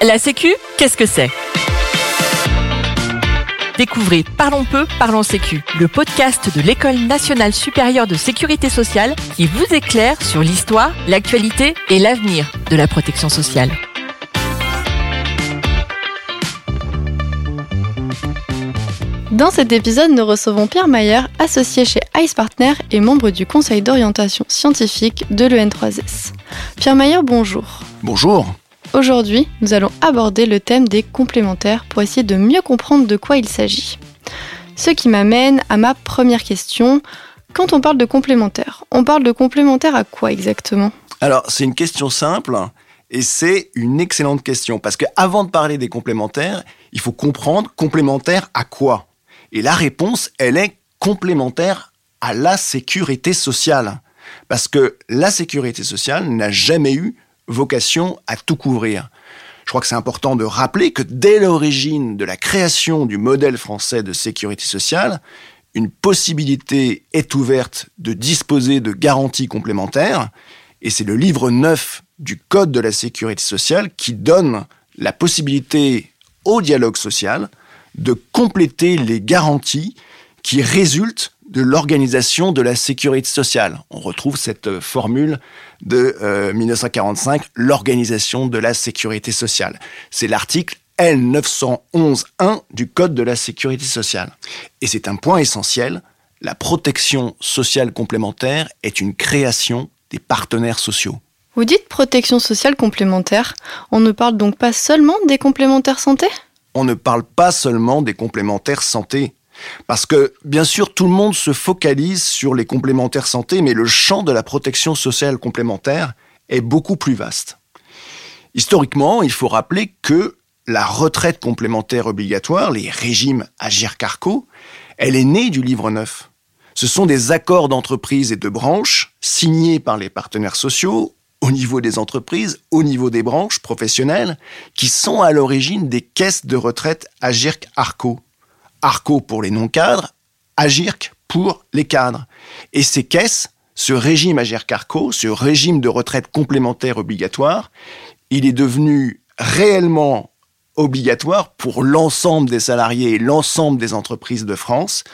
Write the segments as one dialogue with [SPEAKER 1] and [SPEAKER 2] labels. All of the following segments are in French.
[SPEAKER 1] La Sécu, qu'est-ce que c'est? Découvrez Parlons peu, parlons Sécu, le podcast de l'École nationale supérieure de sécurité sociale qui vous éclaire sur l'histoire, l'actualité et l'avenir de la protection sociale.
[SPEAKER 2] Dans cet épisode, nous recevons Pierre Mayer, associé chez ICE Partner et membre du conseil d'orientation scientifique de l'EN3S. Pierre Mayer, bonjour.
[SPEAKER 3] Bonjour.
[SPEAKER 2] Aujourd'hui, nous allons aborder le thème des complémentaires pour essayer de mieux comprendre de quoi il s'agit. Ce qui m'amène à ma première question. Quand on parle de complémentaires, on parle de complémentaires à quoi exactement?
[SPEAKER 3] Alors, c'est une question simple et c'est une excellente question parce que avant de parler des complémentaires, il faut comprendre complémentaire à quoi? Et la réponse, elle est complémentaire à la sécurité sociale. Parce que la sécurité sociale n'a jamais eu vocation à tout couvrir. Je crois que c'est important de rappeler que dès l'origine de la création du modèle français de sécurité sociale, une possibilité est ouverte de disposer de garanties complémentaires, et c'est le livre 9 du Code de la sécurité sociale qui donne la possibilité au dialogue social de compléter les garanties qui résultent de l'organisation de la sécurité sociale. On retrouve cette euh, formule de 1945, euh, l'organisation de la sécurité sociale. C'est l'article L911.1 du Code de la sécurité sociale. Et c'est un point essentiel, la protection sociale complémentaire est une création des partenaires sociaux.
[SPEAKER 2] Vous dites protection sociale complémentaire, on ne parle donc pas seulement des complémentaires santé?
[SPEAKER 3] On ne parle pas seulement des complémentaires santé. Parce que, bien sûr, tout le monde se focalise sur les complémentaires santé, mais le champ de la protection sociale complémentaire est beaucoup plus vaste. Historiquement, il faut rappeler que la retraite complémentaire obligatoire, les régimes Agir-Carco, elle est née du livre 9. Ce sont des accords d'entreprise et de branches signés par les partenaires sociaux au niveau des entreprises, au niveau des branches professionnelles, qui sont à l'origine des caisses de retraite Agirc-Arco. Arco pour les non-cadres, Agirc pour les cadres. Et ces caisses, ce régime Agirc-Arco, ce régime de retraite complémentaire obligatoire, il est devenu réellement obligatoire pour l'ensemble des salariés et l'ensemble des entreprises de France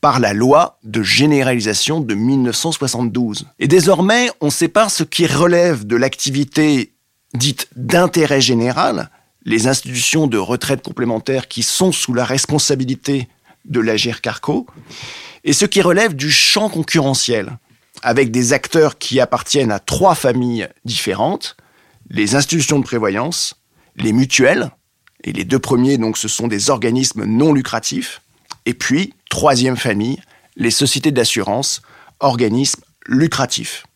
[SPEAKER 3] par la loi de généralisation de 1972. Et désormais, on sépare ce qui relève de l'activité dite d'intérêt général, les institutions de retraite complémentaire qui sont sous la responsabilité de l'Agir Carco, et ce qui relève du champ concurrentiel, avec des acteurs qui appartiennent à trois familles différentes, les institutions de prévoyance, les mutuelles, et les deux premiers, donc, ce sont des organismes non lucratifs, et puis, troisième famille, les sociétés d'assurance, organismes lucratifs.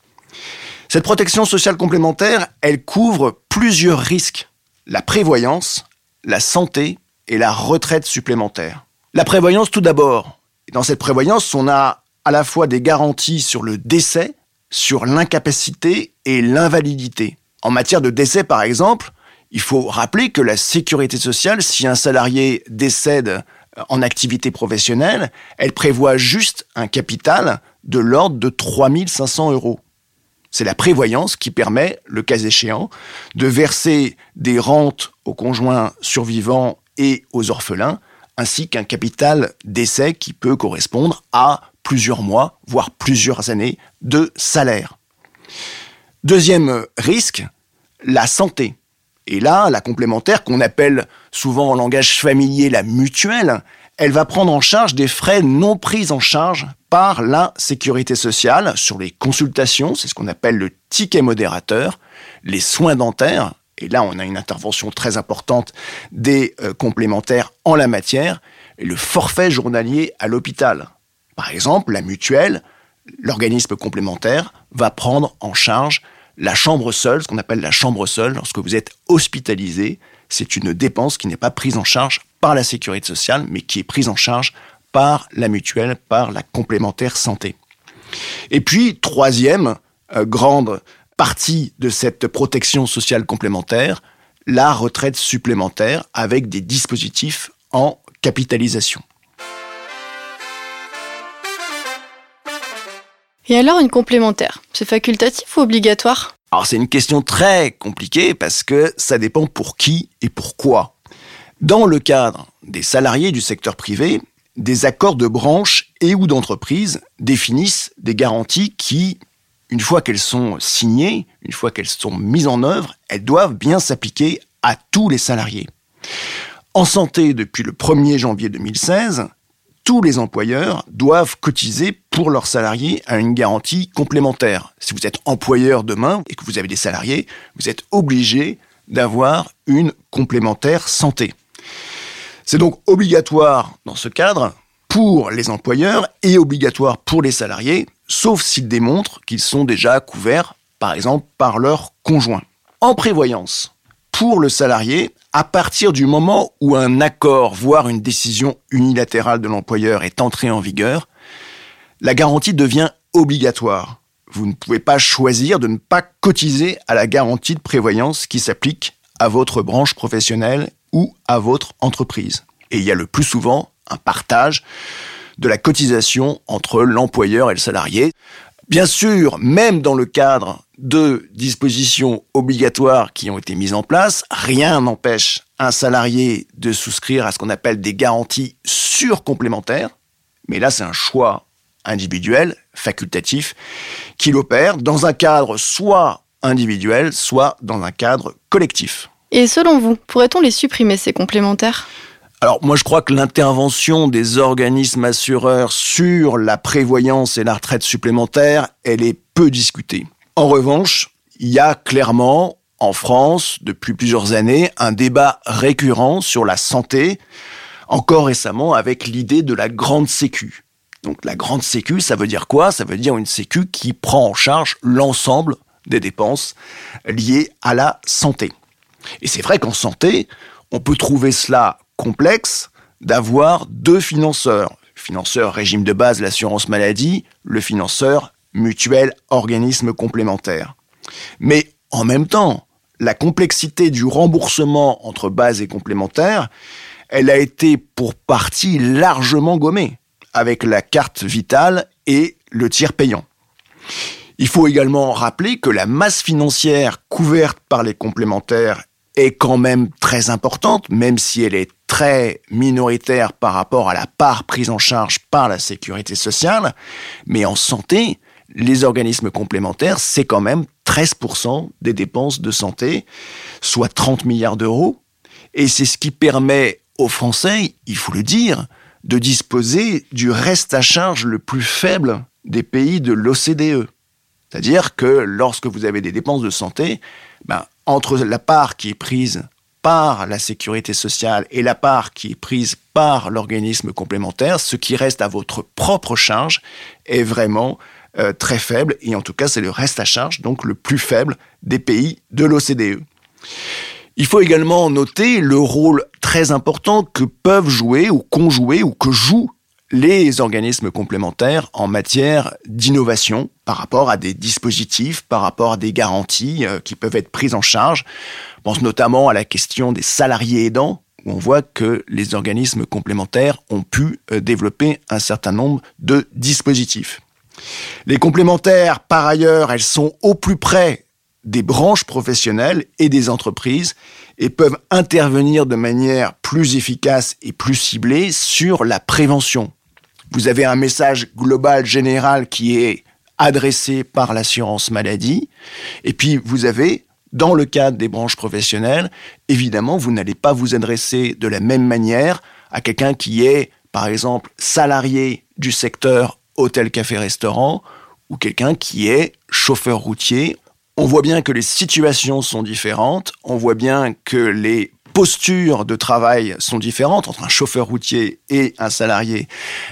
[SPEAKER 3] Cette protection sociale complémentaire, elle couvre plusieurs risques la prévoyance, la santé et la retraite supplémentaire. La prévoyance tout d'abord. Dans cette prévoyance, on a à la fois des garanties sur le décès, sur l'incapacité et l'invalidité. En matière de décès, par exemple, il faut rappeler que la sécurité sociale, si un salarié décède en activité professionnelle, elle prévoit juste un capital de l'ordre de 3500 euros. C'est la prévoyance qui permet, le cas échéant, de verser des rentes aux conjoints survivants et aux orphelins, ainsi qu'un capital d'essai qui peut correspondre à plusieurs mois, voire plusieurs années de salaire. Deuxième risque, la santé. Et là, la complémentaire, qu'on appelle souvent en langage familier la mutuelle, elle va prendre en charge des frais non pris en charge par la sécurité sociale sur les consultations, c'est ce qu'on appelle le ticket modérateur, les soins dentaires, et là on a une intervention très importante des euh, complémentaires en la matière, et le forfait journalier à l'hôpital. Par exemple, la mutuelle, l'organisme complémentaire, va prendre en charge la chambre seule, ce qu'on appelle la chambre seule, lorsque vous êtes hospitalisé, c'est une dépense qui n'est pas prise en charge par la sécurité sociale, mais qui est prise en charge par la mutuelle, par la complémentaire santé. Et puis, troisième euh, grande partie de cette protection sociale complémentaire, la retraite supplémentaire avec des dispositifs en capitalisation.
[SPEAKER 2] Et alors une complémentaire, c'est facultatif ou obligatoire?
[SPEAKER 3] Alors c'est une question très compliquée parce que ça dépend pour qui et pourquoi. Dans le cadre des salariés du secteur privé, des accords de branche et ou d'entreprise définissent des garanties qui, une fois qu'elles sont signées, une fois qu'elles sont mises en œuvre, elles doivent bien s'appliquer à tous les salariés. En santé, depuis le 1er janvier 2016, tous les employeurs doivent cotiser pour leurs salariés à une garantie complémentaire. Si vous êtes employeur demain et que vous avez des salariés, vous êtes obligé d'avoir une complémentaire santé. C'est donc obligatoire dans ce cadre pour les employeurs et obligatoire pour les salariés, sauf s'ils démontrent qu'ils sont déjà couverts, par exemple, par leur conjoint. En prévoyance, pour le salarié, à partir du moment où un accord, voire une décision unilatérale de l'employeur est entrée en vigueur, la garantie devient obligatoire. Vous ne pouvez pas choisir de ne pas cotiser à la garantie de prévoyance qui s'applique à votre branche professionnelle ou à votre entreprise. Et il y a le plus souvent un partage de la cotisation entre l'employeur et le salarié. Bien sûr, même dans le cadre de dispositions obligatoires qui ont été mises en place, rien n'empêche un salarié de souscrire à ce qu'on appelle des garanties surcomplémentaires. Mais là, c'est un choix individuel, facultatif, qu'il opère dans un cadre soit individuel, soit dans un cadre collectif.
[SPEAKER 2] Et selon vous, pourrait-on les supprimer, ces complémentaires?
[SPEAKER 3] Alors moi je crois que l'intervention des organismes assureurs sur la prévoyance et la retraite supplémentaire, elle est peu discutée. En revanche, il y a clairement en France depuis plusieurs années un débat récurrent sur la santé, encore récemment avec l'idée de la grande sécu. Donc la grande sécu, ça veut dire quoi? Ça veut dire une sécu qui prend en charge l'ensemble des dépenses liées à la santé. Et c'est vrai qu'en santé, on peut trouver cela complexe d'avoir deux financeurs. Le financeur régime de base, l'assurance maladie, le financeur mutuel, organisme complémentaire. Mais en même temps, la complexité du remboursement entre base et complémentaire, elle a été pour partie largement gommée avec la carte vitale et le tiers payant. Il faut également rappeler que la masse financière couverte par les complémentaires est quand même très importante, même si elle est très minoritaire par rapport à la part prise en charge par la sécurité sociale. Mais en santé, les organismes complémentaires, c'est quand même 13% des dépenses de santé, soit 30 milliards d'euros. Et c'est ce qui permet aux Français, il faut le dire, de disposer du reste à charge le plus faible des pays de l'OCDE. C'est-à-dire que lorsque vous avez des dépenses de santé, ben, entre la part qui est prise par la sécurité sociale et la part qui est prise par l'organisme complémentaire, ce qui reste à votre propre charge est vraiment euh, très faible, et en tout cas c'est le reste à charge, donc le plus faible des pays de l'OCDE. Il faut également noter le rôle très important que peuvent jouer ou qu'ont joué ou que jouent les organismes complémentaires en matière d'innovation par rapport à des dispositifs, par rapport à des garanties euh, qui peuvent être prises en charge. Je pense notamment à la question des salariés aidants, où on voit que les organismes complémentaires ont pu euh, développer un certain nombre de dispositifs. Les complémentaires, par ailleurs, elles sont au plus près des branches professionnelles et des entreprises et peuvent intervenir de manière plus efficace et plus ciblée sur la prévention, vous avez un message global, général, qui est adressé par l'assurance maladie. Et puis, vous avez, dans le cadre des branches professionnelles, évidemment, vous n'allez pas vous adresser de la même manière à quelqu'un qui est, par exemple, salarié du secteur hôtel, café, restaurant, ou quelqu'un qui est chauffeur routier. On voit bien que les situations sont différentes, on voit bien que les postures de travail sont différentes entre un chauffeur routier et un salarié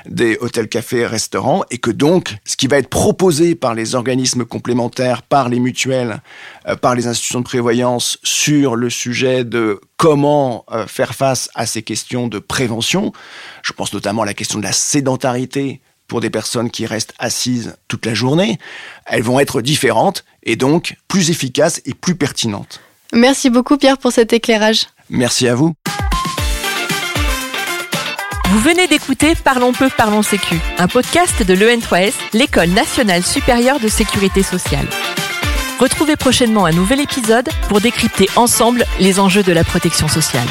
[SPEAKER 3] des hôtels, cafés, restaurants, et que donc ce qui va être proposé par les organismes complémentaires, par les mutuelles, euh, par les institutions de prévoyance sur le sujet de comment euh, faire face à ces questions de prévention, je pense notamment à la question de la sédentarité pour des personnes qui restent assises toute la journée, elles vont être différentes et donc plus efficaces et plus pertinentes.
[SPEAKER 2] Merci beaucoup Pierre pour cet éclairage.
[SPEAKER 3] Merci à vous.
[SPEAKER 1] Vous venez d'écouter Parlons peu, parlons sécu, un podcast de l'EN3S, l'école nationale supérieure de sécurité sociale. Retrouvez prochainement un nouvel épisode pour décrypter ensemble les enjeux de la protection sociale.